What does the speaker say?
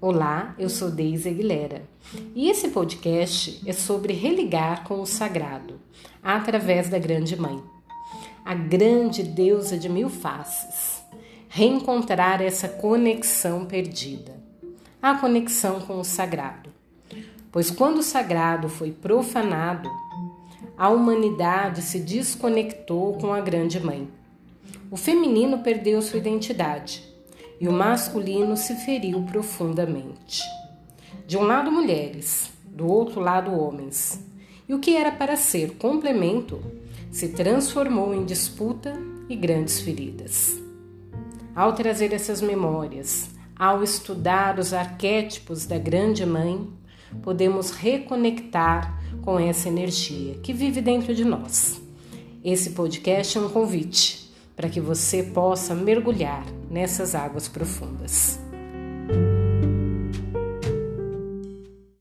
Olá, eu sou Deise Aguilera e esse podcast é sobre religar com o sagrado através da Grande Mãe, a grande deusa de mil faces. Reencontrar essa conexão perdida, a conexão com o sagrado. Pois quando o sagrado foi profanado, a humanidade se desconectou com a Grande Mãe. O feminino perdeu sua identidade e o masculino se feriu profundamente. De um lado, mulheres, do outro lado, homens. E o que era para ser complemento se transformou em disputa e grandes feridas. Ao trazer essas memórias, ao estudar os arquétipos da Grande Mãe, podemos reconectar com essa energia que vive dentro de nós. Esse podcast é um convite para que você possa mergulhar nessas águas profundas.